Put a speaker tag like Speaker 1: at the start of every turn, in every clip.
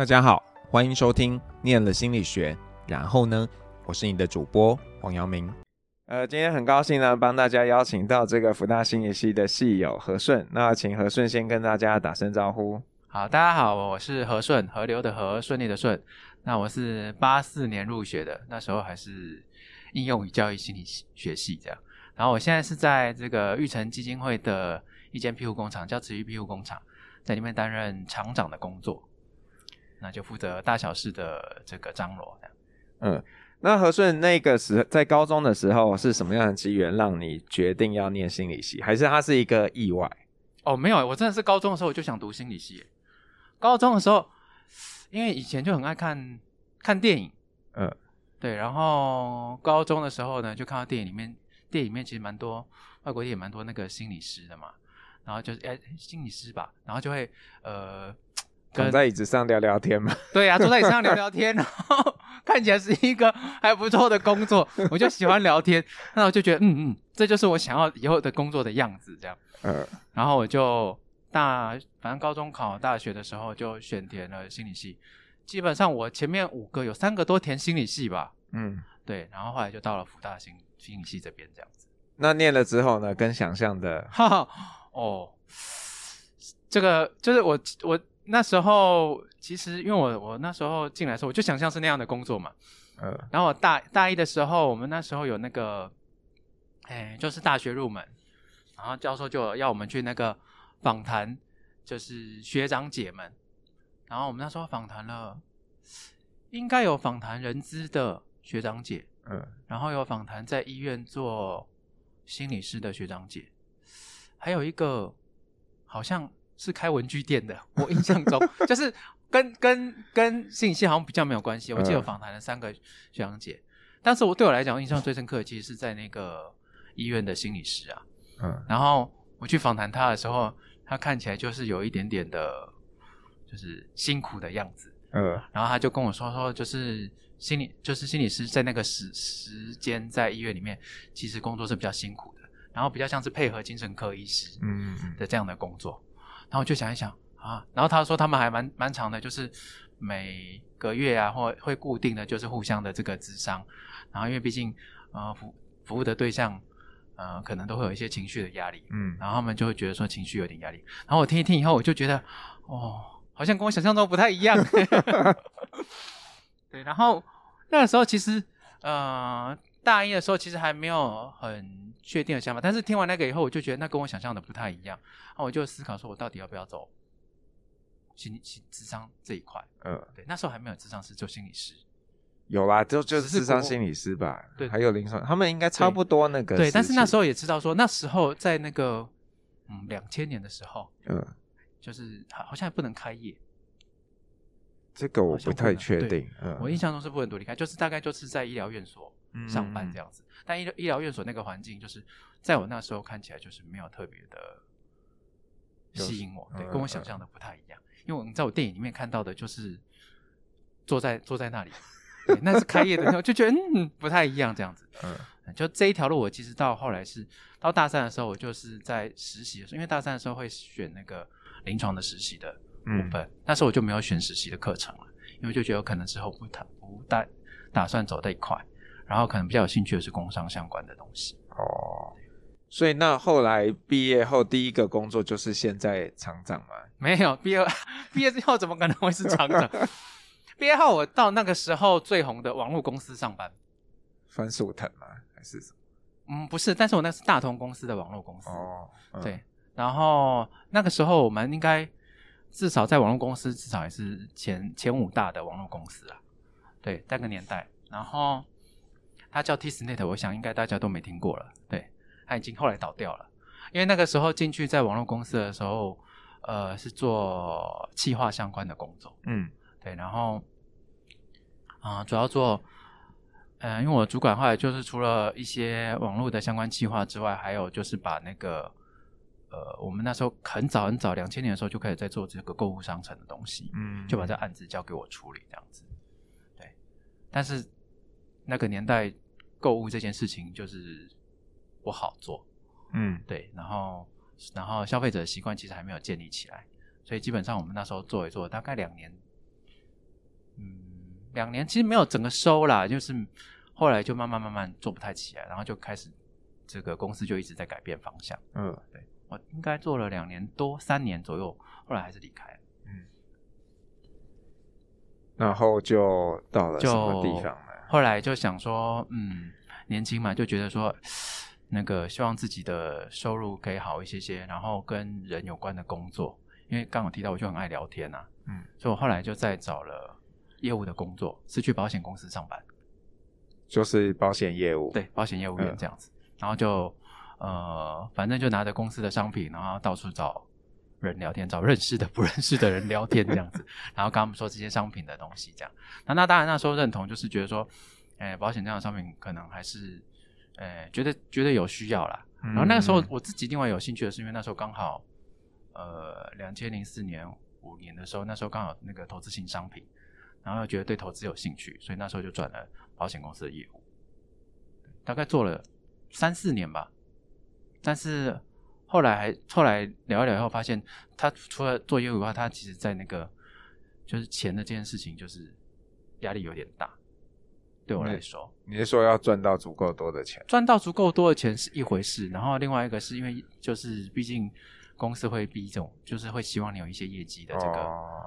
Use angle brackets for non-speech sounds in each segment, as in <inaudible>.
Speaker 1: 大家好，欢迎收听《念了心理学》，然后呢，我是你的主播黄阳明。呃，今天很高兴呢，帮大家邀请到这个福大心理系的系友何顺。那请何顺先跟大家打声招呼。
Speaker 2: 好，大家好，我是何顺，河流的河，顺利的顺。那我是八四年入学的，那时候还是应用与教育心理学系这样。然后我现在是在这个育成基金会的一间庇护工厂，叫慈育庇护工厂，在里面担任厂长的工作。那就负责大小事的这个张罗。
Speaker 1: 嗯，那和顺那个时在高中的时候是什么样的机缘让你决定要念心理系？还是它是一个意外？
Speaker 2: 哦，没有，我真的是高中的时候我就想读心理系。高中的时候，因为以前就很爱看看电影，嗯，对，然后高中的时候呢，就看到电影里面，电影里面其实蛮多外国电影蛮多那个心理师的嘛，然后就是哎心理师吧，然后就会呃。
Speaker 1: 躺在椅子上聊聊天嘛？<laughs>
Speaker 2: 对呀、啊，坐在椅子上聊聊天，然后 <laughs> 看起来是一个还不错的工作，我就喜欢聊天，那我就觉得，嗯嗯，这就是我想要以后的工作的样子，这样。嗯。然后我就大，反正高中考大学的时候就选填了心理系，基本上我前面五个有三个都填心理系吧。嗯。对，然后后来就到了福大心心理系这边这样子。
Speaker 1: 那念了之后呢？跟想象的，
Speaker 2: 哈哈，哦，这个就是我我。那时候其实，因为我我那时候进来的时候，我就想象是那样的工作嘛。嗯。然后我大大一的时候，我们那时候有那个，哎，就是大学入门，然后教授就要我们去那个访谈，就是学长姐们。然后我们那时候访谈了，应该有访谈人资的学长姐，嗯，然后有访谈在医院做心理师的学长姐，还有一个好像。是开文具店的，<laughs> 我印象中 <laughs> 就是跟跟跟信息好像比较没有关系。我记得有访谈了三个学长姐，但是我对我来讲印象最深刻的，其实是在那个医院的心理师啊。嗯，然后我去访谈他的时候，他看起来就是有一点点的，就是辛苦的样子。嗯，然后他就跟我说说，就是心理就是心理师在那个时时间在医院里面，其实工作是比较辛苦的，然后比较像是配合精神科医师嗯的这样的工作。然后我就想一想啊，然后他说他们还蛮蛮长的，就是每个月啊，或会固定的就是互相的这个咨商，然后因为毕竟呃服服务的对象呃可能都会有一些情绪的压力，嗯，然后他们就会觉得说情绪有点压力，然后我听一听以后，我就觉得哦，好像跟我想象中不太一样，<laughs> 对，然后那个时候其实呃大一的时候其实还没有很。确定的想法，但是听完那个以后，我就觉得那跟我想象的不太一样。那我就思考说，我到底要不要走心理、心智商这一块？嗯，对，那时候还没有智商师，就心理师。
Speaker 1: 有啦，就就是智商心理师吧。对，还有临床，他们应该差不多那个。
Speaker 2: 对，但是那时候也知道说，那时候在那个嗯两千年的时候，嗯，就是好好像还不能开业。
Speaker 1: 这个我不太确定。嗯，
Speaker 2: 我印象中是不能独立开，就是大概就是在医疗院所上班这样子。嗯但医医疗院所那个环境，就是在我那时候看起来就是没有特别的吸引我，对，跟我想象的不太一样。因为你在我电影里面看到的，就是坐在坐在那里，<laughs> 那是开业的时候，就觉得嗯不太一样这样子。<laughs> 嗯，就这一条路，我其实到后来是到大三的时候，我就是在实习的时候，因为大三的时候会选那个临床的实习的部分，嗯、那时候我就没有选实习的课程了，因为就觉得可能之后不太不打打算走这一块。然后可能比较有兴趣的是工商相关的东西
Speaker 1: 哦，所以那后来毕业后第一个工作就是现在厂长吗？
Speaker 2: 没有，毕业毕业之后怎么可能会是厂长？<laughs> 毕业后我到那个时候最红的网络公司上班，
Speaker 1: 番薯藤吗？还是什么？
Speaker 2: 嗯，不是，但是我那是大同公司的网络公司哦，嗯、对。然后那个时候我们应该至少在网络公司至少也是前前五大的网络公司啊，对，那个年代，然后。他叫 TISnet，我想应该大家都没听过了。对，他已经后来倒掉了，因为那个时候进去在网络公司的时候，呃，是做企划相关的工作。嗯，对，然后啊、呃，主要做，嗯、呃，因为我主管后来就是除了一些网络的相关企划之外，还有就是把那个，呃，我们那时候很早很早两千年的时候就开始在做这个购物商城的东西，嗯，就把这案子交给我处理这样子。对，但是。那个年代，购物这件事情就是不好做，嗯，对，然后，然后消费者的习惯其实还没有建立起来，所以基本上我们那时候做一做，大概两年，嗯两年其实没有整个收啦，就是后来就慢慢慢慢做不太起来，然后就开始这个公司就一直在改变方向。嗯，对，我应该做了两年多三年左右，后来还是离开。嗯，
Speaker 1: 然后就到了什么地方呢？
Speaker 2: 后来就想说，嗯，年轻嘛，就觉得说。那个希望自己的收入可以好一些些，然后跟人有关的工作，因为刚好提到我就很爱聊天啊，嗯，所以我后来就再找了业务的工作，是去保险公司上班，
Speaker 1: 就是保险业务，
Speaker 2: 对，保险业务员这样子，嗯、然后就呃，反正就拿着公司的商品，然后到处找人聊天，找认识的、不认识的人聊天这样子，然后跟他们说这些商品的东西这样，那那当然那时候认同，就是觉得说，哎，保险这样的商品可能还是。呃，觉得觉得有需要啦。然后那个时候我自己另外有兴趣的是，因为那时候刚好，呃，两千零四年五年的时候，那时候刚好那个投资型商品，然后又觉得对投资有兴趣，所以那时候就转了保险公司的业务，大概做了三四年吧。但是后来还后来聊一聊以后，发现他除了做业务的话，他其实在那个就是钱的这件事情，就是压力有点大。对我来说，
Speaker 1: 你是说要赚到足够多的钱？
Speaker 2: 赚到足够多的钱是一回事，然后另外一个是因为就是毕竟公司会逼这种，就是会希望你有一些业绩的这个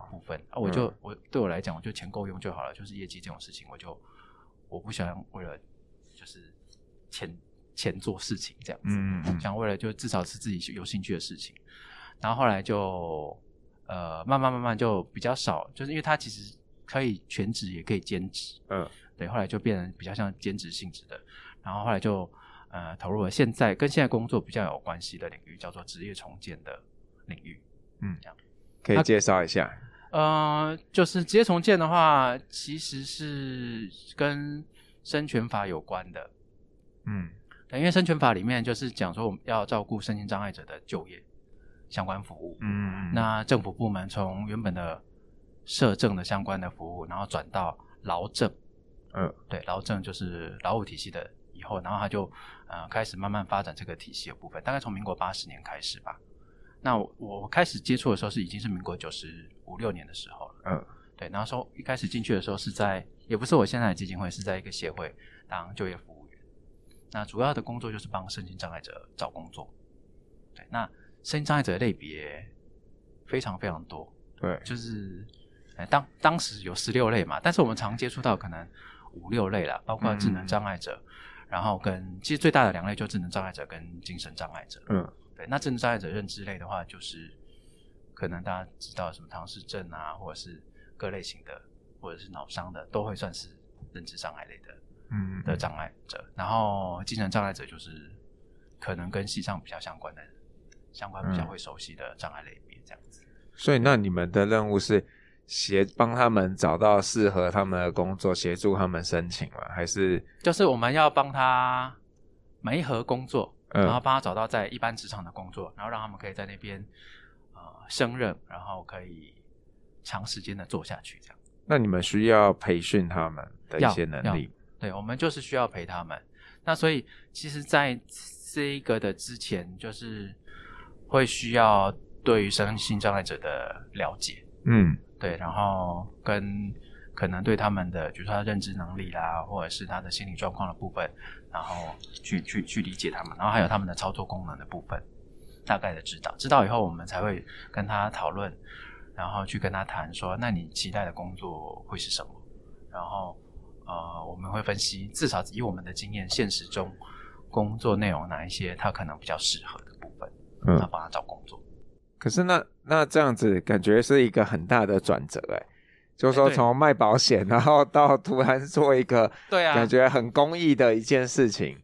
Speaker 2: 部分、哦、啊。我就、嗯、我对我来讲，我就钱够用就好了。就是业绩这种事情，我就我不喜欢为了就是钱钱做事情这样子，嗯嗯，想为了就至少是自己有兴趣的事情。然后后来就呃慢慢慢慢就比较少，就是因为他其实可以全职也可以兼职，嗯。对，后来就变成比较像兼职性质的，然后后来就呃投入了现在跟现在工作比较有关系的领域，叫做职业重建的领域。嗯，这样
Speaker 1: 可以介绍一下。
Speaker 2: 呃，就是职业重建的话，其实是跟生权法有关的。嗯，对，因为生权法里面就是讲说我们要照顾身心障碍者的就业相关服务。嗯，那政府部门从原本的社政的相关的服务，然后转到劳政。嗯，对，劳政就是劳务体系的以后，然后他就呃开始慢慢发展这个体系的部分，大概从民国八十年开始吧。那我，我开始接触的时候是已经是民国九十五六年的时候了。嗯，对，然后说一开始进去的时候是在，也不是我现在的基金会，是在一个协会当就业服。那主要的工作就是帮身心障碍者找工作。对，那身心障碍者的类别非常非常多。对，就是当当时有十六类嘛，但是我们常接触到可能。五六类了，包括智能障碍者，嗯、然后跟其实最大的两类就智能障碍者跟精神障碍者。嗯，对，那智能障碍者认知类的话，就是可能大家知道什么唐氏症啊，或者是各类型的，或者是脑伤的，都会算是认知障碍类的，嗯的障碍者。然后精神障碍者就是可能跟西藏比较相关的，相关比较会熟悉的障碍类别这样子。
Speaker 1: 所以，那你们的任务是？协帮他们找到适合他们的工作，协助他们申请吗？还是
Speaker 2: 就是我们要帮他媒合工作，嗯、然后帮他找到在一般职场的工作，然后让他们可以在那边呃胜任，然后可以长时间的做下去。这样，
Speaker 1: 那你们需要培训他们的一些能力？
Speaker 2: 对，我们就是需要陪他们。那所以其实，在这一个的之前，就是会需要对于身心障碍者的了解。嗯。对，然后跟可能对他们的，比如说他认知能力啦，或者是他的心理状况的部分，然后去去去理解他们，然后还有他们的操作功能的部分，大概的知道。知道以后，我们才会跟他讨论，然后去跟他谈说，那你期待的工作会是什么？然后呃，我们会分析，至少以我们的经验，现实中工作内容哪一些他可能比较适合的部分，嗯，他帮他找工作。
Speaker 1: 可是那那这样子感觉是一个很大的转折哎，就是说从卖保险 <laughs> 然后到突然做一个对啊，感觉很公益的一件事情。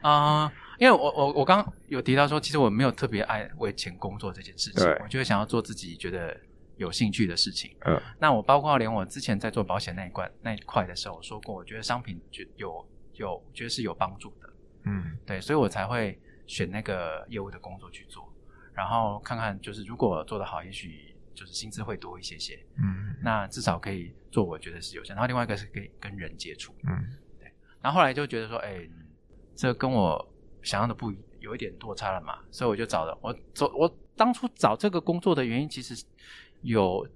Speaker 2: 啊、呃，因为我我我刚有提到说，其实我没有特别爱为钱工作这件事情，我就想要做自己觉得有兴趣的事情。嗯，那我包括连我之前在做保险那一块那一块的时候，我说过，我觉得商品就有有觉得是有帮助的。嗯，对，所以我才会选那个业务的工作去做。然后看看，就是如果做得好，也许就是薪资会多一些些。嗯，那至少可以做，我觉得是有限。然后另外一个是可以跟人接触。嗯，对。然后后来就觉得说，哎，这跟我想象的不有一点落差了嘛，所以我就找了我走。我当初找这个工作的原因，其实有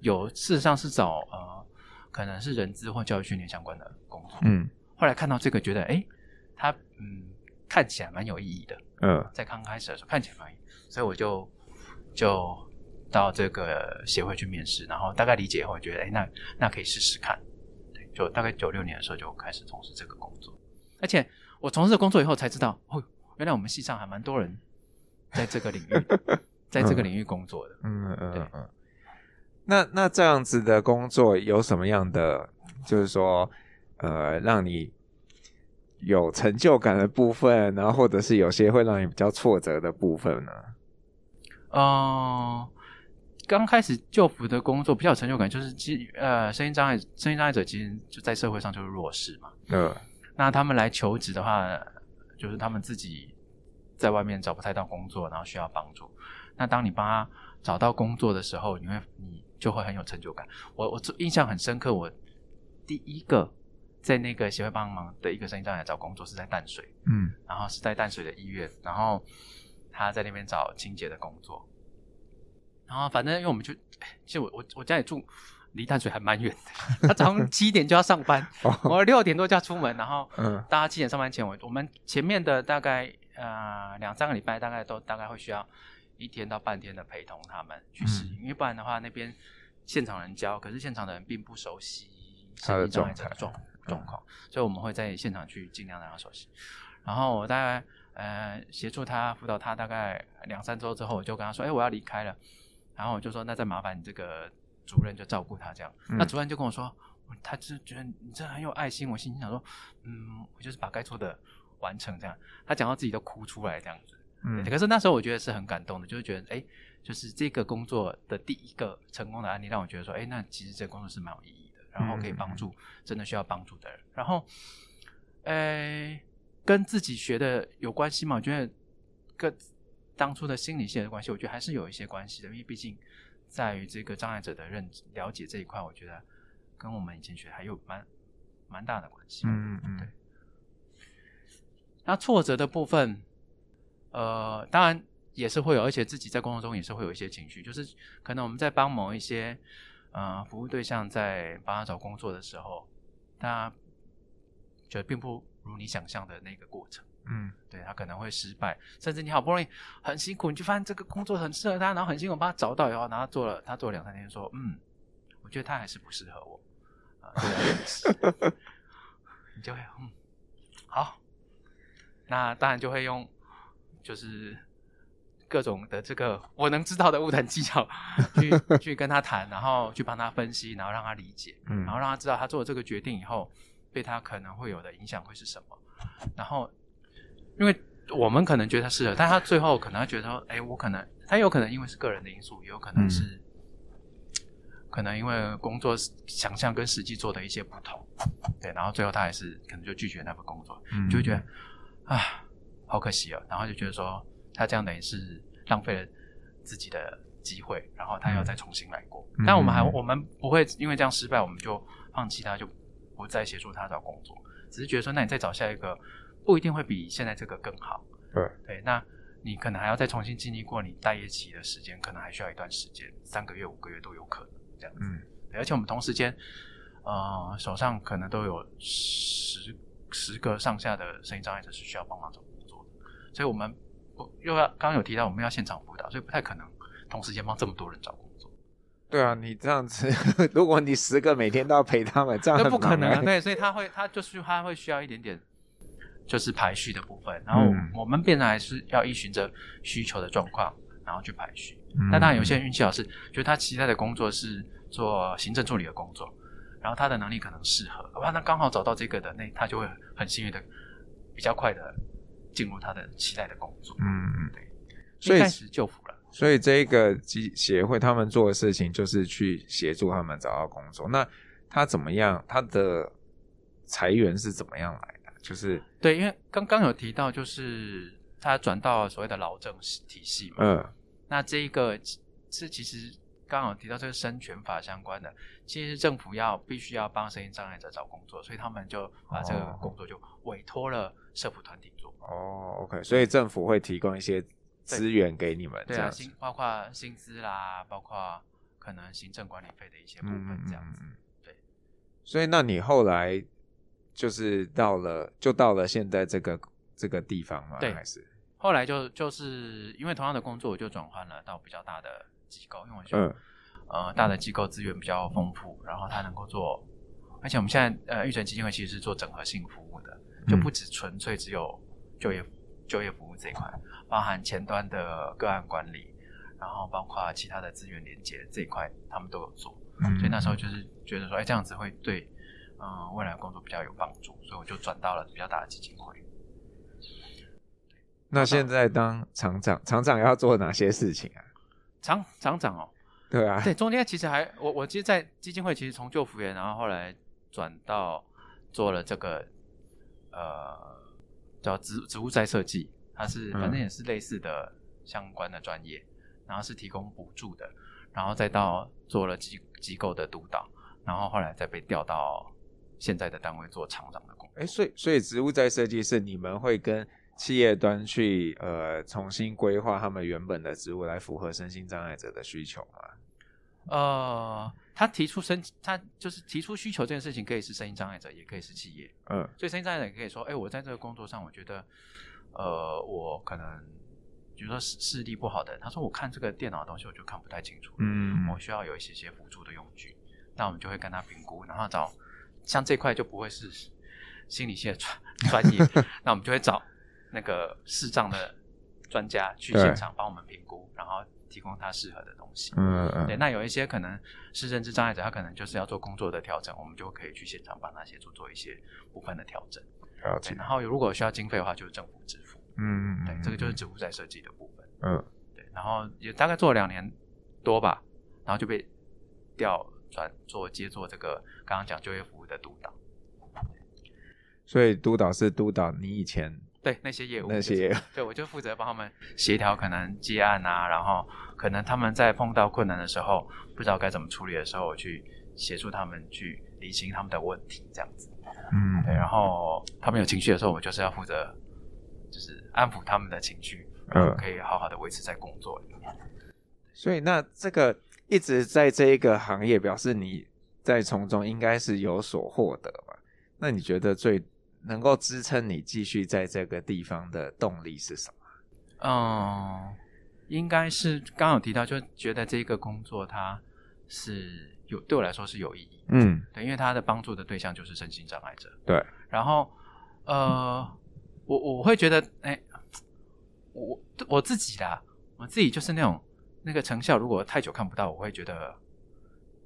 Speaker 2: 有事实上是找呃可能是人资或教育训练相关的工作。
Speaker 1: 嗯，
Speaker 2: 后来看到这个，觉得哎，他嗯看起来蛮有意义的。
Speaker 1: 嗯，
Speaker 2: 在刚开始的时候看起来蛮有意义，所以我就就到这个协会去面试，然后大概理解以后，觉得哎，那那可以试试看。对，就大概九六年的时候就开始从事这个工作，而且我从事工作以后才知道，哦，原来我们系上还蛮多人在这个领域，<laughs> 在这个领域工作的。
Speaker 1: 嗯嗯嗯嗯。那那这样子的工作有什么样的，就是说，呃，让你有成就感的部分，然后或者是有些会让你比较挫折的部分呢？
Speaker 2: 哦、呃，刚开始就服的工作比较有成就感，就是其呃，声音障碍声音障碍者其实就在社会上就是弱势嘛。
Speaker 1: 嗯。
Speaker 2: 那他们来求职的话，就是他们自己在外面找不太到工作，然后需要帮助。那当你帮他找到工作的时候，你会你。就会很有成就感。我我印象很深刻，我第一个在那个协会帮忙的一个生意障碍找工作是在淡水，
Speaker 1: 嗯，
Speaker 2: 然后是在淡水的医院，然后他在那边找清洁的工作，然后反正因为我们就，其实我我我家里住离淡水还蛮远的，他早上七点就要上班，我六点多就要出门，然后嗯，大家七点上班前，我我们前面的大概呃两三个礼拜大概都大概会需要。一天到半天的陪同他们去适应，嗯、因为不然的话，那边现场人教，可是现场的人并不熟悉身心障碍者的状状况，所以我们会在现场去尽量让他熟悉。然后我大概呃协助他辅导他大概两三周之后，我就跟他说：“哎、欸，我要离开了。”然后我就说：“那再麻烦你这个主任就照顾他这样。嗯”那主任就跟我说：“他就觉得你这很有爱心。”我心里想说：“嗯，我就是把该做的完成这样。”他讲到自己都哭出来这样子。嗯，可是那时候我觉得是很感动的，就是觉得，哎，就是这个工作的第一个成功的案例，让我觉得说，哎，那其实这个工作是蛮有意义的，然后可以帮助真的需要帮助的人，然后，哎，跟自己学的有关系吗？我觉得跟当初的心理学的关系，我觉得还是有一些关系的，因为毕竟在于这个障碍者的认知了解这一块，我觉得跟我们以前学还有蛮蛮大的关系。
Speaker 1: 嗯嗯，对。
Speaker 2: 那挫折的部分。呃，当然也是会有，而且自己在工作中也是会有一些情绪，就是可能我们在帮某一些呃服务对象在帮他找工作的时候，他觉得并不如你想象的那个过程，
Speaker 1: 嗯，
Speaker 2: 对，他可能会失败，甚至你好不容易很辛苦，你就发现这个工作很适合他，然后很辛苦帮他找到以后，然后做了他做了两三天，说嗯，我觉得他还是不适合我，啊，对，<laughs> 你就会嗯，好，那当然就会用。就是各种的这个我能知道的物谈技巧，<laughs> 去去跟他谈，然后去帮他分析，然后让他理解，
Speaker 1: 嗯，
Speaker 2: 然后让他知道他做了这个决定以后，对他可能会有的影响会是什么。然后，因为我们可能觉得他适合，但他最后可能他觉得说，哎，我可能他有可能因为是个人的因素，也有可能是、嗯、可能因为工作想象跟实际做的一些不同，对，然后最后他还是可能就拒绝那份工作，
Speaker 1: 嗯，
Speaker 2: 就会觉得啊。好可惜哦，然后就觉得说他这样等于是浪费了自己的机会，然后他要再重新来过。嗯、但我们还我们不会因为这样失败，我们就放弃他，就不再协助他找工作。只是觉得说，那你再找下一个，不一定会比现在这个更好。
Speaker 1: 对
Speaker 2: 对，那你可能还要再重新经历过你待业期的时间，可能还需要一段时间，三个月、五个月都有可能这样子。
Speaker 1: 嗯，
Speaker 2: 而且我们同时间，呃，手上可能都有十十个上下的声音障碍者是需要帮忙找。所以我们不又要刚刚有提到我们要现场辅导，所以不太可能同时间帮这么多人找工作。
Speaker 1: 对啊，你这样子，<laughs> 如果你十个每天都要陪他们，这样那
Speaker 2: 不可能啊。对，所以他会，他就是他会需要一点点，就是排序的部分。然后我们变成还是要依循着需求的状况，然后去排序。嗯、但当然有些人运气好是，就是他其他的工作是做行政助理的工作，然后他的能力可能适合，哇，那刚好找到这个的，那他就会很幸运的，比较快的。进入他的期待的工作，
Speaker 1: 嗯嗯，
Speaker 2: 对，
Speaker 1: 所以
Speaker 2: 开始就服了。
Speaker 1: 所以这个协会他们做的事情就是去协助他们找到工作。那他怎么样？他的裁员是怎么样来的？就是
Speaker 2: 对，因为刚刚有提到，就是他转到所谓的劳政体系嘛。
Speaker 1: 嗯，
Speaker 2: 那这一个是其实刚刚有提到这个生权法相关的，其实政府要必须要帮身心障碍者找工作，所以他们就把这个工作就委托了社福团体做。
Speaker 1: 哦，OK，所以政府会提供一些资源给你们，
Speaker 2: 对啊，薪包括薪资啦，包括可能行政管理费的一些部分这样子，对。
Speaker 1: 所以那你后来就是到了，就到了现在这个这个地方吗？
Speaker 2: 对，
Speaker 1: 还是
Speaker 2: 后来就就是因为同样的工作，我就转换了到比较大的机构，因为我觉得、嗯、呃大的机构资源比较丰富，然后它能够做，而且我们现在呃育成基金会其实是做整合性服务的，就不只纯粹只有就业就业服务这一块，包含前端的个案管理。然后包括其他的资源连接这一块，他们都有做，嗯、所以那时候就是觉得说，哎，这样子会对，嗯、呃，未来工作比较有帮助，所以我就转到了比较大的基金会。
Speaker 1: 那现在当厂长，厂长要做哪些事情啊？
Speaker 2: 厂厂长哦，
Speaker 1: 对啊，
Speaker 2: 对，中间其实还我我其实，在基金会其实从就服员，然后后来转到做了这个呃叫植植物再设计，它是反正也是类似的相关的专业。嗯然后是提供补助的，然后再到做了机机构的督导，然后后来再被调到现在的单位做厂长的工作。
Speaker 1: 哎，所以所以植物再设计是你们会跟企业端去呃重新规划他们原本的职务来符合身心障碍者的需求吗？
Speaker 2: 呃，他提出申他就是提出需求这件事情，可以是身心障碍者，也可以是企业。嗯，所以身心障碍者也可以说，哎，我在这个工作上，我觉得呃，我可能。比如说视视力不好的，他说我看这个电脑的东西我就看不太清楚，嗯，我需要有一些些辅助的用具，那我们就会跟他评估，然后找像这块就不会是心理系的专专业，<laughs> 那我们就会找那个视障的专家去现场帮我们评估，然后提供他适合的东西，嗯嗯，对，那有一些可能是认知障碍者，他可能就是要做工作的调整，我们就可以去现场帮他协助做一些部分的调整，了解，然后如果需要经费的话，就是政府支付。嗯嗯，对，这个就是职务再设计的部分。嗯，对，然后也大概做了两年多吧，然后就被调转做接做这个刚刚讲就业服务的督导。
Speaker 1: 所以督导是督导你以前
Speaker 2: 对那些业务
Speaker 1: 那些业务，
Speaker 2: 对，我就负责帮他们协调可能接案啊，然后可能他们在碰到困难的时候不知道该怎么处理的时候，我去协助他们去理清他们的问题，这样子。嗯，对，然后他们有情绪的时候，我就是要负责。就是安抚他们的情绪，嗯，可以好好的维持在工作里面。
Speaker 1: 所以，那这个一直在这一个行业，表示你在从中应该是有所获得吧？那你觉得最能够支撑你继续在这个地方的动力是什么？
Speaker 2: 嗯，应该是刚刚有提到，就觉得这个工作它是有对我来说是有意义。嗯，对，因为它的帮助的对象就是身心障碍者。
Speaker 1: 对，
Speaker 2: 然后呃。嗯我我会觉得，哎，我我自己啦，我自己就是那种那个成效，如果太久看不到，我会觉得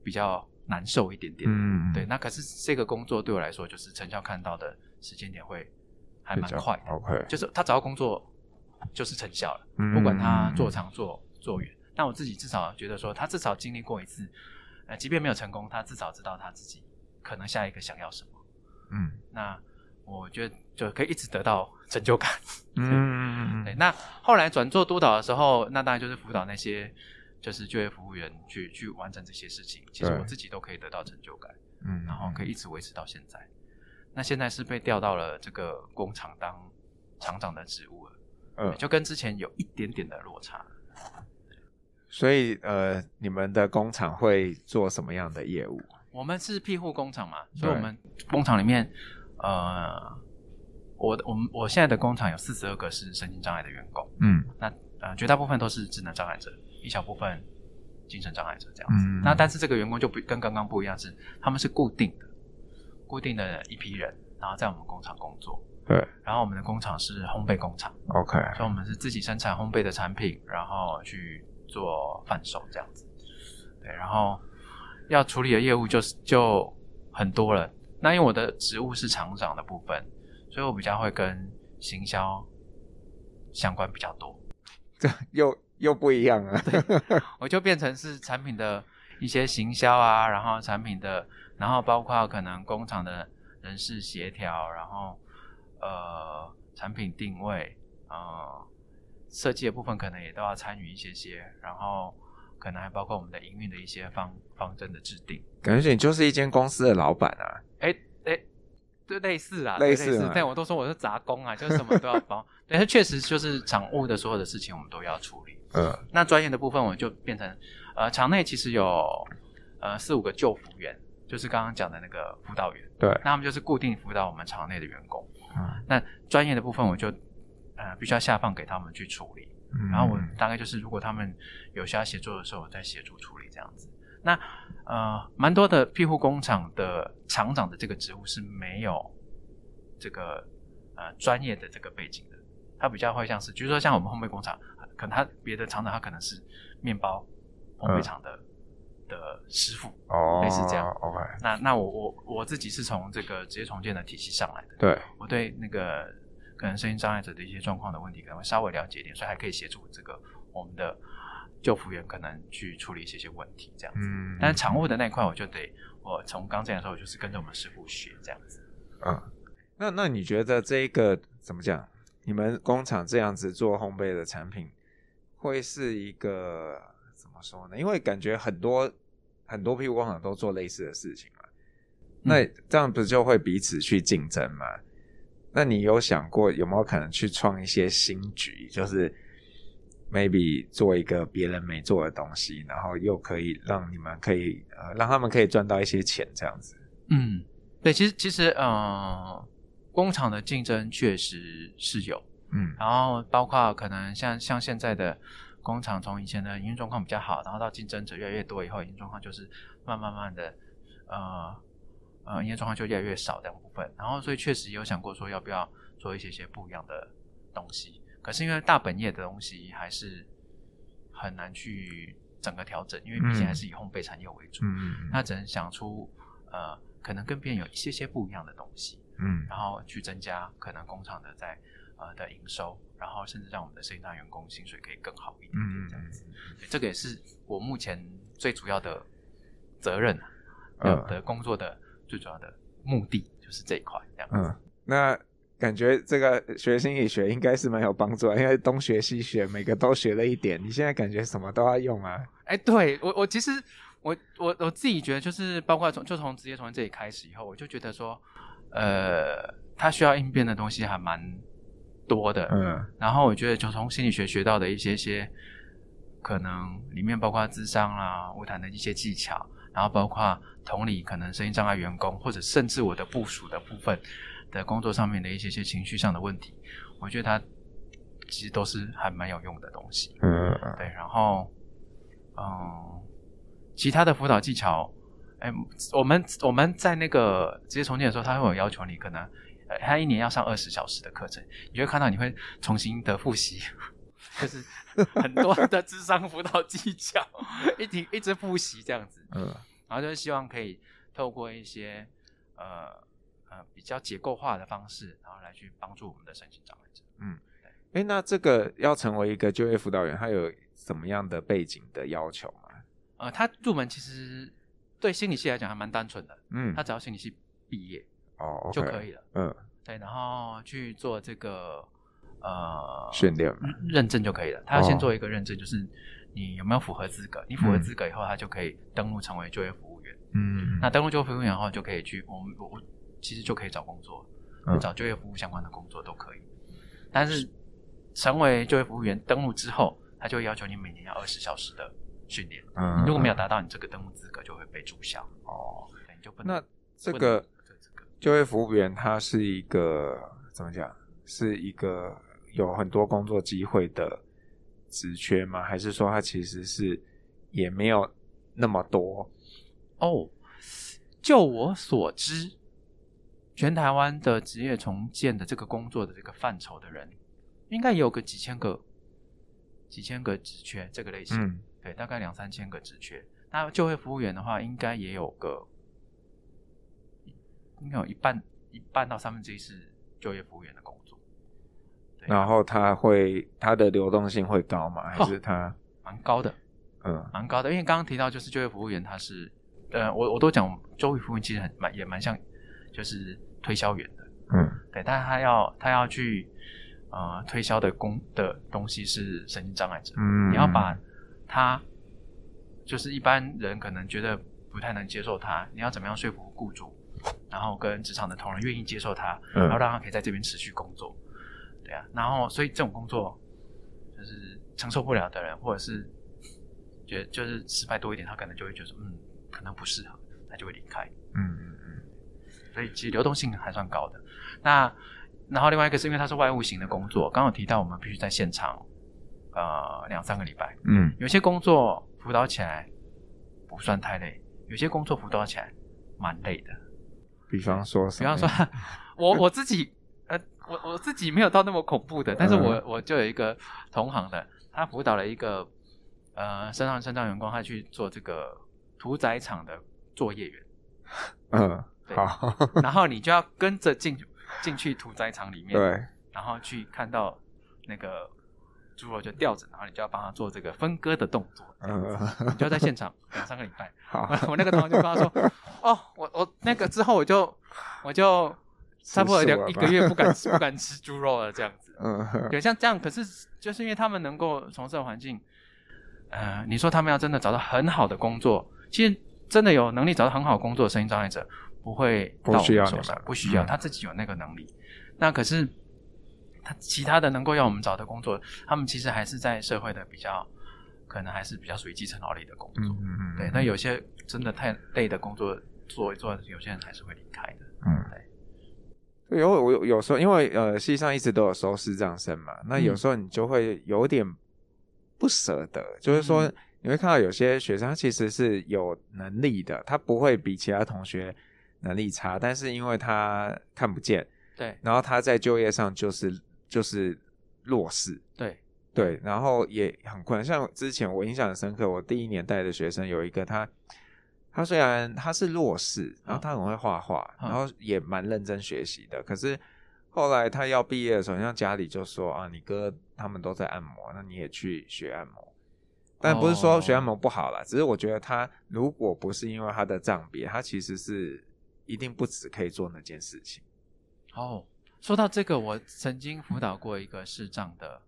Speaker 2: 比较难受一点点。嗯，对。那可是这个工作对我来说，就是成效看到的时间点会还蛮快的。OK，就是他找到工作就是成效了，不管他做长做做远。但我自己至少觉得说，他至少经历过一次，呃，即便没有成功，他至少知道他自己可能下一个想要什么。嗯，那。我觉得就可以一直得到成就感。嗯嗯嗯。<laughs> 对，那后来转做督导的时候，那当然就是辅导那些就是就业服务员去去完成这些事情。其实我自己都可以得到成就感。嗯。然后可以一直维持到现在。那现在是被调到了这个工厂当厂长的职务了。嗯。就跟之前有一点点的落差。
Speaker 1: 所以呃，你们的工厂会做什么样的业务？
Speaker 2: 我们是庇护工厂嘛，所以我们工厂里面。呃，我我们我现在的工厂有四十二个是身心障碍的员工，嗯，那呃绝大部分都是智能障碍者，一小部分精神障碍者这样子。嗯，那但是这个员工就不跟刚刚不一样，是他们是固定的，固定的一批人，然后在我们工厂工作。对，然后我们的工厂是烘焙工厂，OK，所以我们是自己生产烘焙的产品，然后去做贩售这样子。对，然后要处理的业务就是就很多了。那因为我的职务是厂长的部分，所以我比较会跟行销相关比较多。
Speaker 1: 这 <laughs> 又又不一样了，
Speaker 2: 对，我就变成是产品的一些行销啊，然后产品的，然后包括可能工厂的人事协调，然后呃产品定位，呃设计的部分可能也都要参与一些些，然后可能还包括我们的营运的一些方方针的制定。
Speaker 1: 感觉你就是一间公司的老板啊。
Speaker 2: 哎哎，对，类似啊，
Speaker 1: 类似，
Speaker 2: 但我都说我是杂工啊，就是什么都要包。<laughs> 对，它确实就是厂务的所有的事情，我们都要处理。嗯，那专业的部分，我就变成呃，厂内其实有呃四五个救服员，就是刚刚讲的那个辅导员，
Speaker 1: 对，
Speaker 2: 那他们就是固定辅导我们场内的员工。嗯，那专业的部分我就呃必须要下放给他们去处理。嗯，然后我大概就是如果他们有需要协助的时候，我再协助处理这样子。那呃，蛮多的庇护工厂的厂长的这个职务是没有这个呃专业的这个背景的，他比较会像是，比如说像我们烘焙工厂，可能他别的厂长他可能是面包烘焙厂的。嗯的师傅哦，类似这样。OK，那那我我我自己是从这个职业重建的体系上来的。
Speaker 1: 对，
Speaker 2: 我对那个可能身心障碍者的一些状况的问题，可能会稍微了解一点，所以还可以协助这个我们的救服员可能去处理一些些问题这样子。嗯，但是厂务的那一块，我就得我从刚进来的时候，我就是跟着我们师傅学这样子。
Speaker 1: 嗯，那那你觉得这一个怎么讲？你们工厂这样子做烘焙的产品，会是一个？说呢？因为感觉很多很多庇护工厂都做类似的事情嘛，那这样不就会彼此去竞争吗？那你有想过有没有可能去创一些新局，就是 maybe 做一个别人没做的东西，然后又可以让你们可以呃让他们可以赚到一些钱这样子？
Speaker 2: 嗯，对，其实其实呃，工厂的竞争确实是有，嗯，然后包括可能像像现在的。工厂从以前的营运状况比较好，然后到竞争者越来越多以后，营运状况就是慢慢慢的，呃呃，营业状况就越来越少这样部分。然后所以确实有想过说要不要做一些些不一样的东西，可是因为大本业的东西还是很难去整个调整，因为毕竟还是以烘焙产业为主，嗯，那只能想出呃可能跟别人有一些些不一样的东西，嗯，然后去增加可能工厂的在呃的营收。然后甚至让我们的身心障碍员工薪水可以更好一点点，这样子，嗯，这个也是我目前最主要的责任，呃，的工作的最主要的目的就是这一块，这样子。
Speaker 1: 嗯，那感觉这个学心理学应该是蛮有帮助，因为东学西学，每个都学了一点。你现在感觉什么都要用啊？
Speaker 2: 哎，对我，我其实我我我自己觉得，就是包括从就从职业从这里开始以后，我就觉得说，呃，他需要应变的东西还蛮。多的，嗯，然后我觉得就从心理学学到的一些些，可能里面包括智商啦、晤谈的一些技巧，然后包括同理可能声音障碍员工或者甚至我的部署的部分的工作上面的一些些情绪上的问题，我觉得它其实都是还蛮有用的东西，嗯，对，然后嗯，其他的辅导技巧，哎，我们我们在那个职业重建的时候，他会有要求你可能。他一年要上二十小时的课程，你会看到你会重新的复习，就是很多的智商辅导技巧，一直一直复习这样子。嗯，然后就是希望可以透过一些呃呃比较结构化的方式，然后来去帮助我们的身心障碍者。
Speaker 1: 嗯，哎，那这个要成为一个就业辅导员，他有什么样的背景的要求吗？
Speaker 2: 呃，他入门其实对心理系来讲还蛮单纯的。嗯，他只要心理系毕业。哦就可以了。嗯，对，然后去做这个呃
Speaker 1: 训练
Speaker 2: 认证就可以了。他要先做一个认证，就是你有没有符合资格。你符合资格以后，他就可以登录成为就业服务员。嗯，那登录就业服务员后，就可以去我们我其实就可以找工作，嗯，找就业服务相关的工作都可以。但是成为就业服务员登录之后，他就要求你每年要二十小时的训练。嗯，如果没有达到你这个登录资格，就会被注销。哦，你就不能。
Speaker 1: 那这个。就业服务员，他是一个怎么讲？是一个有很多工作机会的职缺吗？还是说他其实是也没有那么多？
Speaker 2: 哦，就我所知，全台湾的职业重建的这个工作的这个范畴的人，应该也有个几千个、几千个职缺这个类型。嗯，对，大概两三千个职缺。那就业服务员的话，应该也有个。应该有一半，一半到三分之一是就业服务员的工作。
Speaker 1: 然后他会，他的流动性会高吗？还是他
Speaker 2: 蛮高的？嗯，蛮高的。因为刚刚提到，就是就业服务员，他是，呃，我我都讲，就业服务员其实很蛮也蛮像，就是推销员的。嗯，对，但是他要他要去呃推销的工的东西是神经障碍者。嗯，你要把他，就是一般人可能觉得不太能接受他，你要怎么样说服雇主？然后跟职场的同仁愿意接受他，嗯，然后让他可以在这边持续工作，对啊，然后所以这种工作就是承受不了的人，或者是觉得就是失败多一点，他可能就会觉得，嗯，可能不适合，他就会离开。
Speaker 1: 嗯嗯嗯。
Speaker 2: 所以其实流动性还算高的。那然后另外一个是因为它是外务型的工作，刚刚有提到我们必须在现场，呃，两三个礼拜。
Speaker 1: 嗯。
Speaker 2: 有些工作辅导起来不算太累，有些工作辅导起来蛮累的。
Speaker 1: 比方说？
Speaker 2: 比方说，<laughs> 我我自己，呃，我我自己没有到那么恐怖的，但是我我就有一个同行的，他辅导了一个呃身障身障员工，他去做这个屠宰场的作业员。
Speaker 1: 嗯，
Speaker 2: 对
Speaker 1: 好。
Speaker 2: 然后你就要跟着进进去屠宰场里面，
Speaker 1: 对，
Speaker 2: 然后去看到那个猪肉就吊着，然后你就要帮他做这个分割的动作，嗯，你就要在现场 <laughs> 两三个礼拜。
Speaker 1: 好，<laughs>
Speaker 2: 我那个同学就跟他说。<laughs> 哦，我我那个之后我就我就差不多两一个月不敢吃不敢吃猪肉了，这样子。嗯，对，像这样，可是就是因为他们能够从事的环境，呃，你说他们要真的找到很好的工作，其实真的有能力找到很好的工作的声音障碍者不会到我们手上，不需要，他自己有那个能力。那可是他其他的能够要我们找的工作，他们其实还是在社会的比较，可能还是比较属于基层劳力的工作。嗯嗯，对，那有些真的太累的工作。做一做，有些人还是会离开的。嗯，
Speaker 1: 对。有我有时候，因为呃，实际上一直都有收视障生嘛，那有时候你就会有点不舍得，嗯、就是说你会看到有些学生他其实是有能力的，他不会比其他同学能力差，但是因为他看不见，
Speaker 2: 对，
Speaker 1: 然后他在就业上就是就是弱势，
Speaker 2: 对
Speaker 1: 对，然后也很困难。像之前我印象很深刻，我第一年带的学生有一个他。他虽然他是弱势，然后他很会画画，然后也蛮认真学习的。可是后来他要毕业的时候，像家里就说啊，你哥他们都在按摩，那你也去学按摩。但不是说学按摩不好啦，只是我觉得他如果不是因为他的障别，他其实是一定不止可以做那件事情。
Speaker 2: 哦，说到这个，我曾经辅导过一个视障的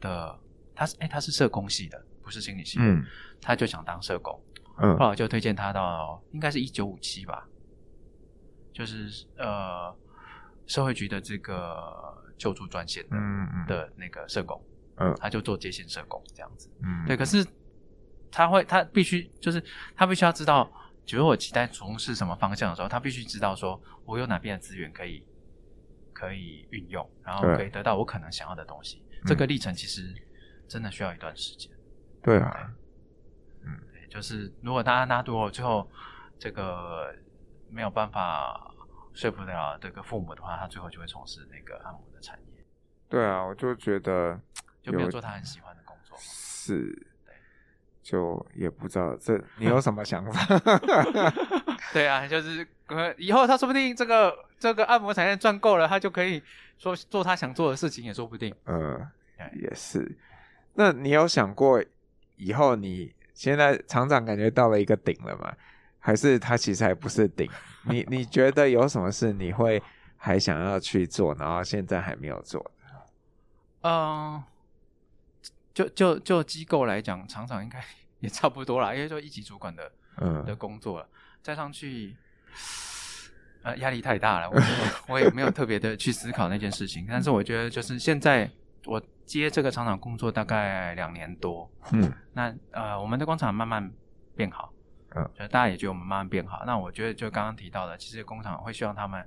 Speaker 2: 的，他是哎，他是社工系的，不是心理系的，嗯，他就想当社工。嗯，后来就推荐他到，应该是一九五七吧，就是呃社会局的这个救助专线的，嗯嗯。的那个社工，嗯，他就做接线社工这样子，嗯，对。可是他会，他必须就是他必须要知道，比如我期待从事什么方向的时候，他必须知道说我有哪边的资源可以可以运用，然后可以得到我可能想要的东西。这个历程其实真的需要一段时间。
Speaker 1: 对啊。
Speaker 2: 就是如果大家拉多了，最后这个没有办法说服得了这个父母的话，他最后就会从事那个按摩的产业。
Speaker 1: 对啊，我就觉得
Speaker 2: 就没有做他很喜欢的工作。
Speaker 1: 是，对，就也不知道这你 <laughs> 有什么想法？<laughs> <laughs> <laughs>
Speaker 2: 对啊，就是以后他说不定这个这个按摩产业赚够了，他就可以说做他想做的事情也说不定。
Speaker 1: 嗯，也是。那你有想过以后你？现在厂长感觉到了一个顶了吗？还是他其实还不是顶？你你觉得有什么事你会还想要去做，然后现在还没有做的？
Speaker 2: 嗯，就就就机构来讲，厂长应该 <laughs> 也差不多啦，因为就一级主管的嗯的工作了，再上去 <sighs> 呃压力太大了，我 <laughs> 我也没有特别的去思考那件事情，但是我觉得就是现在。我接这个厂长工作大概两年多，嗯，那呃，我们的工厂慢慢变好，嗯，就大家也觉得我们慢慢变好。那我觉得就刚刚提到的，其实工厂会希望他们，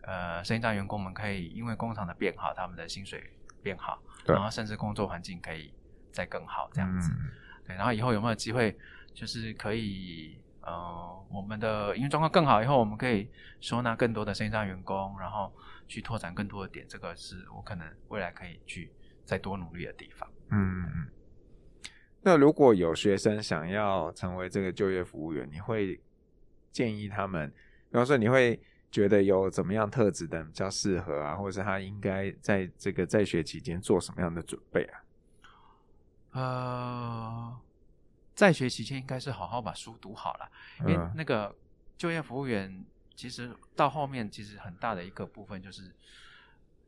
Speaker 2: 呃，身心障员工们可以因为工厂的变好，他们的薪水变好，然后甚至工作环境可以再更好这样子，嗯，对。然后以后有没有机会，就是可以，呃，我们的营运状况更好以后，我们可以收纳更多的线上员工，然后。去拓展更多的点，这个是我可能未来可以去再多努力的地方。
Speaker 1: 嗯，那如果有学生想要成为这个就业服务员，你会建议他们，比方说你会觉得有怎么样特质的比较适合啊，或者是他应该在这个在学期间做什么样的准备啊？
Speaker 2: 呃，在学期间应该是好好把书读好了，因为那个就业服务员。其实到后面，其实很大的一个部分就是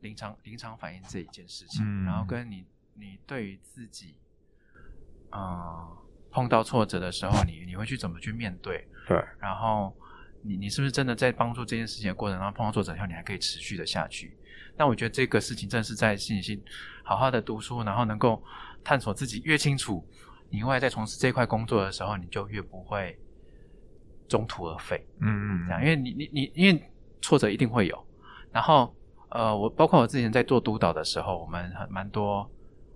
Speaker 2: 临场临场反应这一件事情，嗯、然后跟你你对于自己，啊、呃，碰到挫折的时候，你你会去怎么去面对？
Speaker 1: 对，
Speaker 2: 然后你你是不是真的在帮助这件事情的过程当中碰到挫折以后，你还可以持续的下去？那我觉得这个事情正是在信心好好的读书，然后能够探索自己越清楚，你未来在从事这块工作的时候，你就越不会。中途而废。
Speaker 1: 嗯嗯，
Speaker 2: 这样，因为你你你，因为挫折一定会有。然后呃，我包括我之前在做督导的时候，我们很蛮多，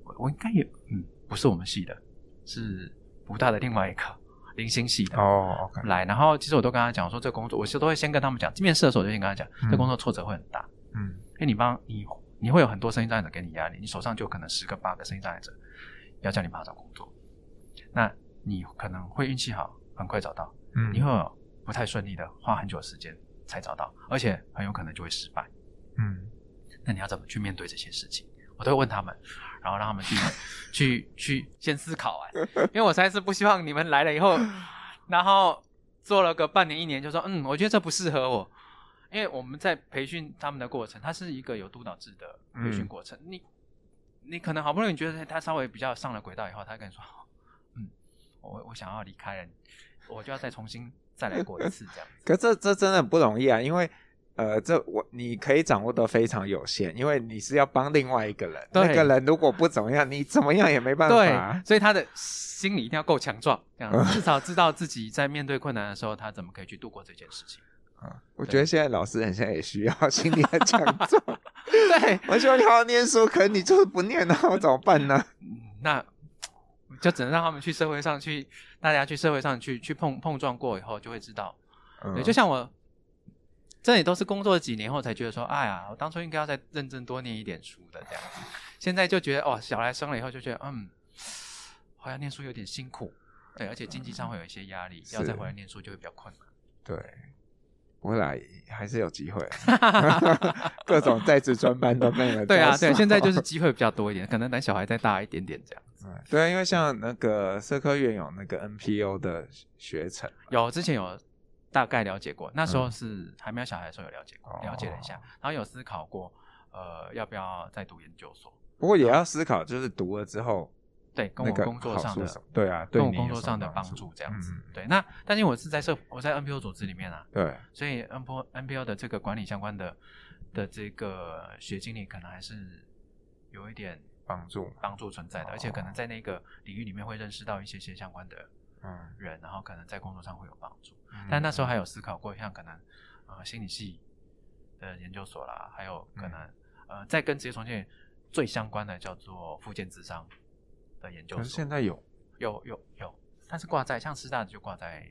Speaker 2: 我，我应该也嗯，不是我们系的，是福大的另外一个零星系的
Speaker 1: 哦，OK，
Speaker 2: 来。然后其实我都跟他讲说，这工作我其实都会先跟他们讲，面试的时候我就先跟他讲，嗯、这工作挫折会很大。
Speaker 1: 嗯，
Speaker 2: 因为你帮你你会有很多身心障碍者给你压力，你手上就可能十个八个身心障碍者要叫你帮他找工作，那你可能会运气好，很快找到。嗯，你会有不太顺利的，花很久的时间才找到，而且很有可能就会失败。
Speaker 1: 嗯，
Speaker 2: 那你要怎么去面对这些事情？我都会问他们，然后让他们去 <laughs> 去去先思考完，因为我实在是不希望你们来了以后，然后做了个半年一年就说，嗯，我觉得这不适合我。因为我们在培训他们的过程，它是一个有督导制的培训过程。嗯、你你可能好不容易觉得他稍微比较上了轨道以后，他跟你说，嗯，我我想要离开了，我就要再重新再来过一次这样。<laughs>
Speaker 1: 可这这真的不容易啊，因为呃，这我你可以掌握的非常有限，因为你是要帮另外一个人，那个人如果不怎么样，你怎么样也没办法。
Speaker 2: 对，所以他的心理一定要够强壮，这样 <laughs> 至少知道自己在面对困难的时候，他怎么可以去度过这件事情。<laughs>
Speaker 1: 我觉得现在老师很像也需要心理很强壮。
Speaker 2: 对，
Speaker 1: 我希望你好好念书，可是你就是不念，那我怎么办呢？
Speaker 2: 那就只能让他们去社会上去，大家去社会上去去碰碰撞过以后，就会知道。嗯、对，就像我，这里都是工作几年后才觉得说，哎呀，我当初应该要再认真多念一点书的这样子。现在就觉得，哦，小孩生了以后就觉得，嗯，好像念书有点辛苦，对，而且经济上会有一些压力，嗯、要再回来念书就会比较困难。
Speaker 1: 对。未来还是有机会，<laughs> 各种在职专班都没有。
Speaker 2: 对啊，对，现在就是机会比较多一点，可能等小孩再大一点点这样子。
Speaker 1: 对啊，因为像那个社科院有那个 NPO 的学程，
Speaker 2: 有之前有大概了解过，那时候是还没有小孩的时候有了解过，嗯、了解了一下，然后有思考过，呃，要不要再读研究所？
Speaker 1: 不过也要思考，就是读了之后。
Speaker 2: 对，跟我工作上的
Speaker 1: 对啊，
Speaker 2: 跟我工作上的帮助这样子。嗯、对，那但是我是在社，我在 NPO 组织里面啊。
Speaker 1: 对。
Speaker 2: 所以 NPO NPO 的这个管理相关的的这个学经历，可能还是有一点
Speaker 1: 帮助
Speaker 2: 帮助存在的，而且可能在那个领域里面会认识到一些些相关的人，嗯、然后可能在工作上会有帮助。嗯、但那时候还有思考过，像可能呃心理系的研究所啦，还有可能、嗯、呃在跟职业重建最相关的叫做复健智商。的研究所，
Speaker 1: 可是现在有
Speaker 2: 有有有，但是挂在像师大就挂在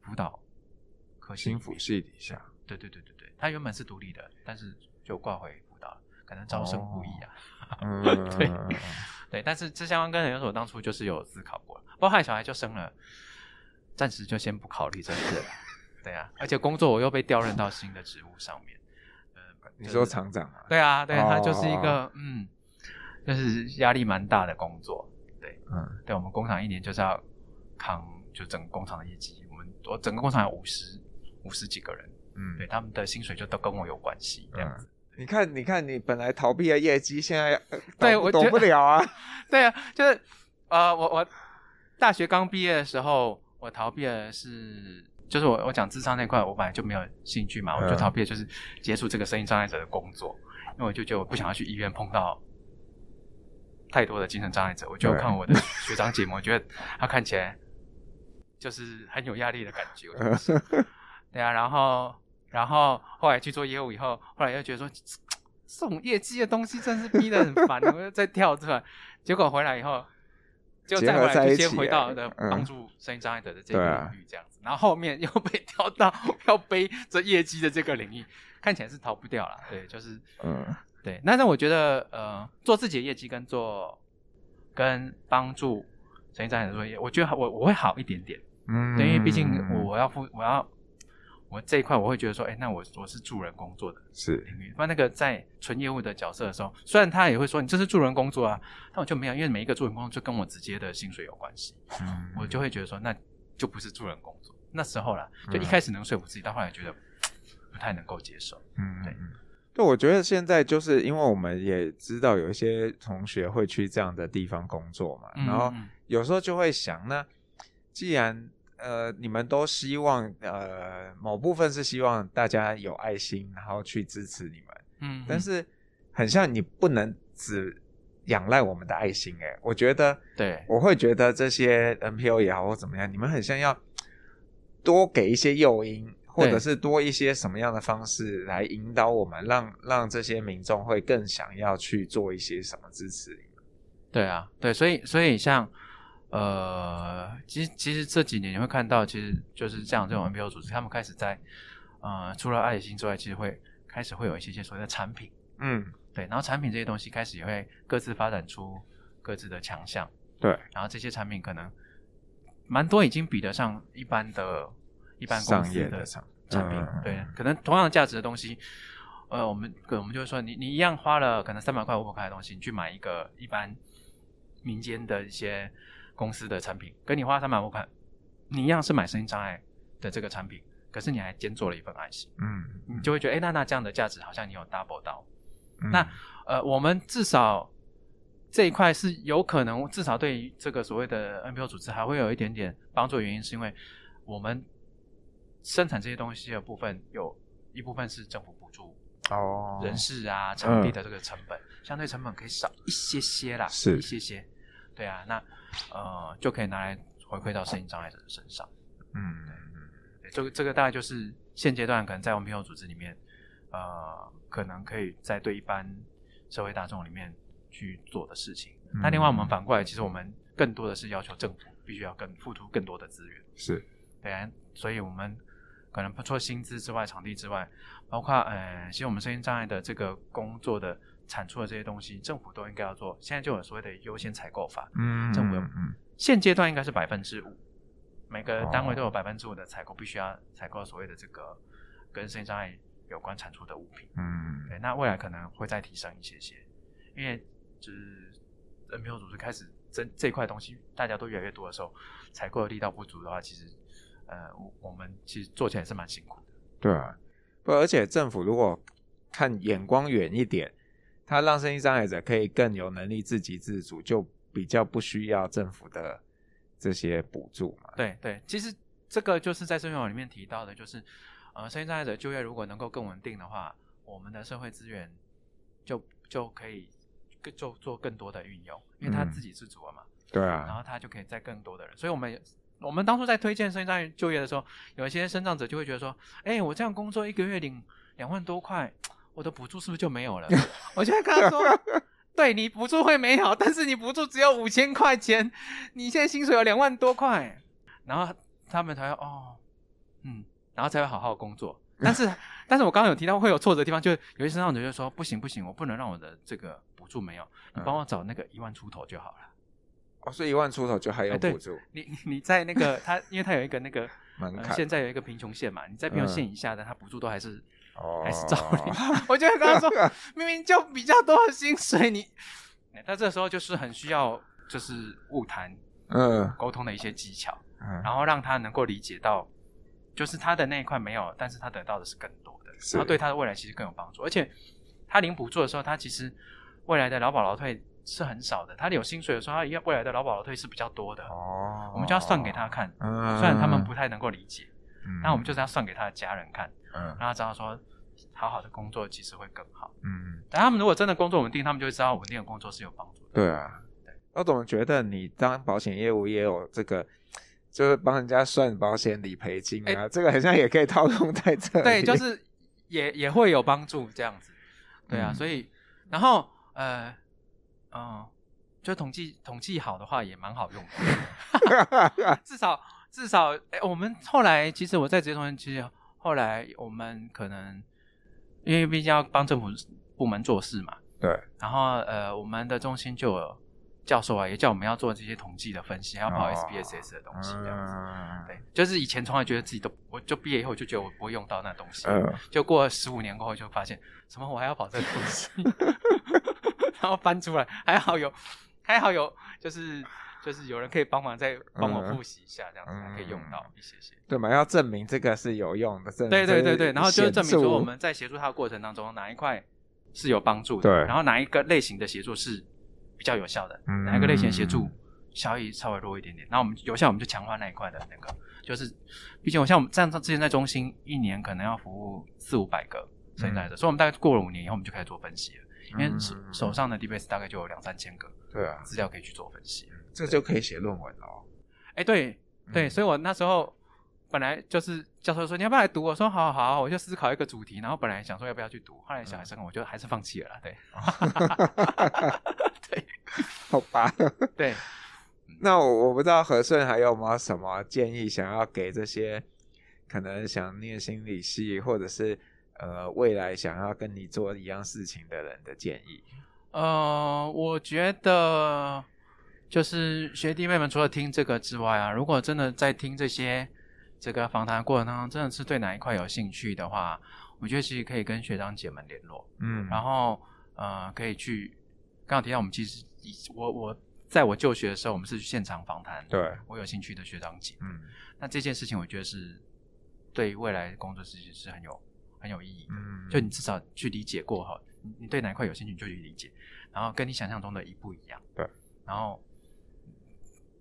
Speaker 2: 辅导科
Speaker 1: 心辅系底下。
Speaker 2: 对对对对对，它原本是独立的，但是就挂回辅导，可能招生不易啊。
Speaker 1: 嗯，
Speaker 2: 对对，但是这相关跟研究所当初就是有思考过了，包括小孩就生了，暂时就先不考虑这个了。对啊，而且工作我又被调任到新的职务上面。
Speaker 1: 你说厂长啊？
Speaker 2: 对啊，对，他就是一个嗯。就是压力蛮大的工作，对，嗯，对，我们工厂一年就是要扛，就整个工厂的业绩，我们我整个工厂有五十五十几个人，嗯，对，他们的薪水就都跟我有关系，这样子。
Speaker 1: 你看，你看，你本来逃避的业绩，现在对我躲不了啊。<laughs>
Speaker 2: 对啊，就是呃，我我大学刚毕业的时候，我逃避的是，就是我我讲智商那块，我本来就没有兴趣嘛，我就逃避的就是接触这个声音障碍者的工作，因为我就觉得我不想要去医院碰到。太多的精神障碍者，我就看我的学长姐，我觉得他看起来就是很有压力的感觉。<laughs> 对啊，然后，然后后来去做业务以后，后来又觉得说，这种业绩的东西真是逼得很烦，<laughs> 我又再跳出来，结果回来以后，就再回来就先回到的帮助身心障碍者的这个领域这样子，然后后面又被 <laughs> 调到要背着业绩的这个领域，看起来是逃不掉了。对，就是嗯。对，那那我觉得，呃，做自己的业绩跟做跟帮助身心障碍者做业，我觉得我我会好一点点，嗯，因为毕竟我要付，我要我这一块我会觉得说，哎，那我我是助人工作的。
Speaker 1: 是。
Speaker 2: 领域，那那个在纯业务的角色的时候，虽然他也会说你这是助人工作啊，但我就没有，因为每一个助人工作就跟我直接的薪水有关系，嗯，我就会觉得说那就不是助人工作，那时候啦，就一开始能说服自己，到后来觉得不太能够接受，嗯，对。
Speaker 1: 对，我觉得现在就是因为我们也知道有一些同学会去这样的地方工作嘛，嗯、然后有时候就会想，那既然呃你们都希望呃某部分是希望大家有爱心，然后去支持你们，嗯，但是很像你不能只仰赖我们的爱心，哎，我觉得，
Speaker 2: 对，
Speaker 1: 我会觉得这些 NPO 也好或怎么样，你们很像要多给一些诱因，或者是多一些什么样的方式来引导我们，让让这些民众会更想要去做一些什么支持。
Speaker 2: 对啊，对，所以所以像呃，其实其实这几年你会看到，其实就是这样这种 NPO 组织，他们开始在呃，除了爱心之外，其实会开始会有一些些所谓的产品，嗯，对，然后产品这些东西开始也会各自发展出各自的强项，
Speaker 1: 对，
Speaker 2: 然后这些产品可能蛮多已经比得上一般的、一般公司的产产品，嗯、对，可能同样价值的东西，呃，我们我们就是说，你你一样花了可能三百块、五百块的东西，你去买一个一般。民间的一些公司的产品，跟你花三百多块，你一样是买声音障碍的这个产品，可是你还兼做了一份爱心，嗯，你就会觉得，哎、欸，那那这样的价值好像你有 double 到。嗯、那呃，我们至少这一块是有可能，至少对于这个所谓的 NPO 组织还会有一点点帮助。原因是因为我们生产这些东西的部分有一部分是政府补助。哦，人事啊，场地的这个成本，嗯、相对成本可以少一些些啦，
Speaker 1: 是
Speaker 2: 一些些，对啊，那呃就可以拿来回馈到身心障碍者的身上，嗯对，这个这个大概就是现阶段可能在我们 NPO 组织里面，呃，可能可以在对一般社会大众里面去做的事情。那、嗯、另外我们反过来，其实我们更多的是要求政府必须要更付出更多的资源，
Speaker 1: 是
Speaker 2: 对啊，所以我们。可能除了薪资之外，场地之外，包括呃，其实我们身心障碍的这个工作的产出的这些东西，政府都应该要做。现在就有所谓的优先采购法，嗯，政府嗯，现阶段应该是百分之五，每个单位都有百分之五的采购，必须要采购所谓的这个跟身心障碍有关产出的物品，嗯，对。那未来可能会再提升一些些，因为就是 NPO 组织开始这这块东西大家都越来越多的时候，采购的力道不足的话，其实。呃，我们其实做起来是蛮辛苦的。
Speaker 1: 对啊，不，而且政府如果看眼光远一点，他让身心障碍者可以更有能力自给自足，就比较不需要政府的这些补助嘛。
Speaker 2: 对对，其实这个就是在社会网里面提到的，就是呃，身心障碍者就业如果能够更稳定的话，我们的社会资源就就可以更做做更多的运用，因为他自给自足了嘛。
Speaker 1: 嗯、对啊，
Speaker 2: 然后他就可以在更多的人，所以我们。我们当初在推荐身心障碍就业的时候，有一些身障者就会觉得说：“哎，我这样工作一个月领两万多块，我的补助是不是就没有了？” <laughs> 我就会跟他说：“对，你补助会没有，但是你补助只有五千块钱，你现在薪水有两万多块。”然后他们才会哦，嗯，然后才会好好工作。但是，<laughs> 但是我刚刚有提到会有挫折的地方，就有些身障者就说：“不行不行，我不能让我的这个补助没有，你帮我找那个一万出头就好了。”
Speaker 1: 哦，所以一万出头就还有补助。
Speaker 2: 欸、你你在那个他，因为他有一个那个现在有一个贫穷线嘛，你在贫穷线以下的，他补助都还是、嗯、还是照领。哦、<laughs> 我就会跟他说，<laughs> 明明就比较多的薪水，你，他这时候就是很需要就是物谈、嗯，沟通的一些技巧，嗯，然后让他能够理解到，就是他的那一块没有，但是他得到的是更多的，然后对他的未来其实更有帮助。而且他领补助的时候，他其实未来的劳保劳退。是很少的，他有薪水的时候，他一未来的劳保劳退是比较多的。哦，我们就要算给他看，嗯、虽然他们不太能够理解，嗯，那我们就是要算给他的家人看，嗯，让他知道说，好好的工作其实会更好，嗯，但他们如果真的工作稳定，他们就会知道稳定的工作是有帮助的。
Speaker 1: 对啊，对，我总觉得你当保险业务也有这个，就是帮人家算保险理赔金啊，欸、这个好像也可以套用在这里。
Speaker 2: 对，就是也也会有帮助这样子，对啊，嗯、所以然后呃。嗯，就统计统计好的话也蛮好用的 <laughs> <laughs> 至少至少，哎、欸，我们后来其实我在职业中心，其实后来我们可能因为毕竟要帮政府部门做事嘛，
Speaker 1: 对，
Speaker 2: 然后呃，我们的中心就有教授啊，也叫我们要做这些统计的分析，还要跑 SPSS 的东西这样子，哦、对，就是以前从来觉得自己都，我就毕业以后就觉得我不会用到那东西，嗯、就过了十五年过后就发现，什么我还要跑这个东西。<laughs> <laughs> 然后翻出来，还好有，还好有，就是就是有人可以帮忙再帮我复习一下，这样子还可以用到一些些。
Speaker 1: 对嘛？要证明这个是有用的，证
Speaker 2: 对对对对。然后就是证明说我们在协助他的过程当中，哪一块是有帮助的，对。然后哪一个类型的协助是比较有效的，哪一个类型的协助效益稍微弱一点点，那我们有效我们就强化那一块的那个，就是毕竟我像我们这样之前在中心一年可能要服务四五百个现在的，所以我们大概过了五年以后，我们就开始做分析了。因为手手上的 DBS 大概就有两三千个，对啊，资料可以去做分析，
Speaker 1: 这就可以写论文了。
Speaker 2: 哎，对对，所以我那时候本来就是教授说你要不要来读，我说好好好，我就思考一个主题，然后本来想说要不要去读，后来小孩生我就还是放弃了啦，对，<laughs> 对，<laughs>
Speaker 1: 好吧，
Speaker 2: 对。
Speaker 1: 那我我不知道和顺还有没有什么建议想要给这些可能想念心理系或者是呃未来想要跟你做一样事情的人的建议？
Speaker 2: 呃，我觉得就是学弟妹们除了听这个之外啊，如果真的在听这些这个访谈过程当中，真的是对哪一块有兴趣的话，我觉得其实可以跟学长姐们联络，嗯，然后呃可以去刚刚提到我们其实以我我。在我就学的时候，我们是去现场访谈。
Speaker 1: 对，
Speaker 2: 我有兴趣的学长姐。嗯，那这件事情我觉得是对未来工作其实是很有很有意义。嗯，就你至少去理解过哈，你对哪一块有兴趣你就去理解，然后跟你想象中的一不一样。
Speaker 1: 对，
Speaker 2: 然后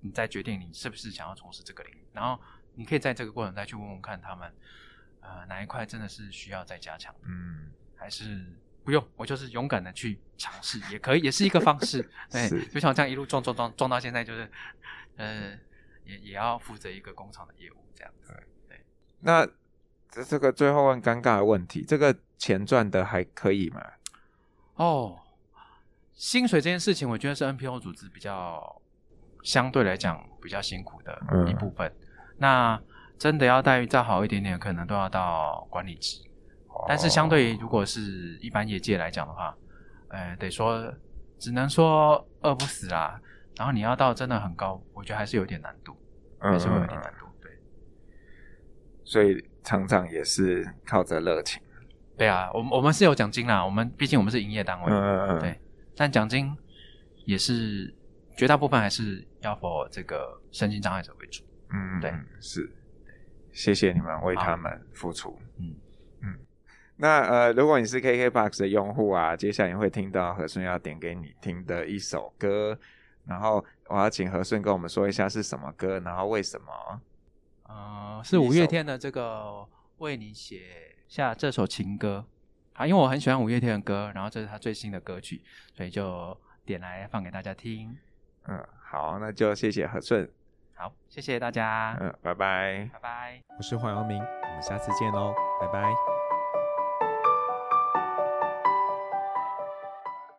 Speaker 2: 你再决定你是不是想要从事这个领域，然后你可以在这个过程再去问问看他们，呃，哪一块真的是需要再加强。嗯，还是。不用，我就是勇敢的去尝试，也可以，也是一个方式。对，就像这样一路撞撞撞撞到现在，就是，呃，也也要负责一个工厂的业务这样子。对，对。
Speaker 1: 那这这个最后问尴尬的问题，这个钱赚的还可以吗？
Speaker 2: 哦，薪水这件事情，我觉得是 NPO 组织比较相对来讲比较辛苦的一部分。嗯、那真的要待遇再好一点点，可能都要到管理职。但是相对于如果是一般业界来讲的话，呃，得说只能说饿不死啦。然后你要到真的很高，我觉得还是有点难度，还是会有点难度。对，
Speaker 1: 所以厂长也是靠着热情。
Speaker 2: 对啊，我们我们是有奖金啦。我们毕竟我们是营业单位，嗯嗯对。但奖金也是绝大部分还是要 for 这个身心障碍者为主。
Speaker 1: 嗯对，是。谢谢你们为他们付出。嗯嗯。那呃，如果你是 KKBOX 的用户啊，接下来你会听到和顺要点给你听的一首歌，然后我要请和顺跟我们说一下是什么歌，然后为什么？
Speaker 2: 呃，是五月天的这个为你写下这首情歌啊，因为我很喜欢五月天的歌，然后这是他最新的歌曲，所以就点来放给大家听。
Speaker 1: 嗯，好，那就谢谢和顺。
Speaker 2: 好，谢谢大家。
Speaker 1: 嗯，拜拜。
Speaker 2: 拜拜。
Speaker 1: 我是黄耀明，我们下次见喽，拜拜。